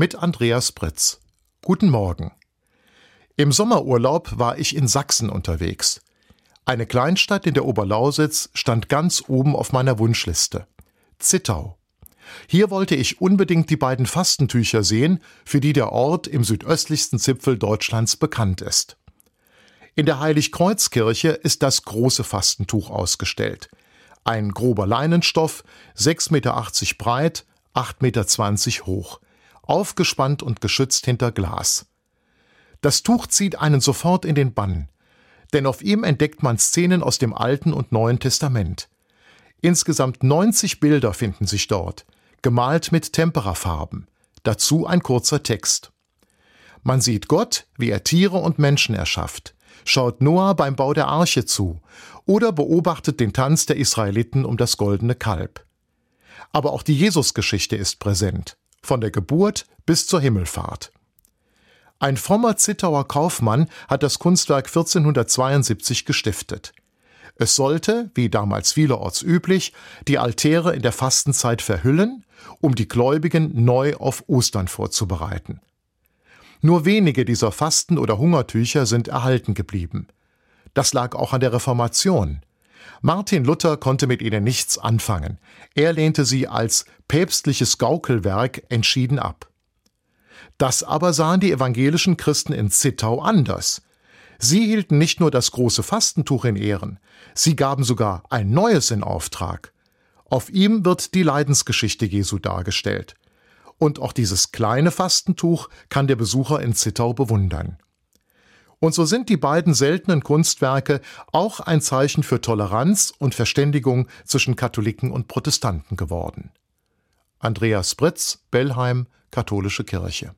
mit Andreas Britz. Guten Morgen. Im Sommerurlaub war ich in Sachsen unterwegs. Eine Kleinstadt in der Oberlausitz stand ganz oben auf meiner Wunschliste. Zittau. Hier wollte ich unbedingt die beiden Fastentücher sehen, für die der Ort im südöstlichsten Zipfel Deutschlands bekannt ist. In der Heiligkreuzkirche ist das große Fastentuch ausgestellt. Ein grober Leinenstoff, 6,80 Meter breit, 8,20 Meter hoch aufgespannt und geschützt hinter Glas. Das Tuch zieht einen sofort in den Bann, denn auf ihm entdeckt man Szenen aus dem Alten und Neuen Testament. Insgesamt 90 Bilder finden sich dort, gemalt mit Temperafarben, dazu ein kurzer Text. Man sieht Gott, wie er Tiere und Menschen erschafft, schaut Noah beim Bau der Arche zu oder beobachtet den Tanz der Israeliten um das goldene Kalb. Aber auch die Jesusgeschichte ist präsent von der Geburt bis zur Himmelfahrt. Ein frommer Zittauer Kaufmann hat das Kunstwerk 1472 gestiftet. Es sollte, wie damals vielerorts üblich, die Altäre in der Fastenzeit verhüllen, um die Gläubigen neu auf Ostern vorzubereiten. Nur wenige dieser Fasten- oder Hungertücher sind erhalten geblieben. Das lag auch an der Reformation. Martin Luther konnte mit ihnen nichts anfangen. Er lehnte sie als päpstliches Gaukelwerk entschieden ab. Das aber sahen die evangelischen Christen in Zittau anders. Sie hielten nicht nur das große Fastentuch in Ehren, sie gaben sogar ein neues in Auftrag. Auf ihm wird die Leidensgeschichte Jesu dargestellt. Und auch dieses kleine Fastentuch kann der Besucher in Zittau bewundern. Und so sind die beiden seltenen Kunstwerke auch ein Zeichen für Toleranz und Verständigung zwischen Katholiken und Protestanten geworden. Andreas Britz, Bellheim, Katholische Kirche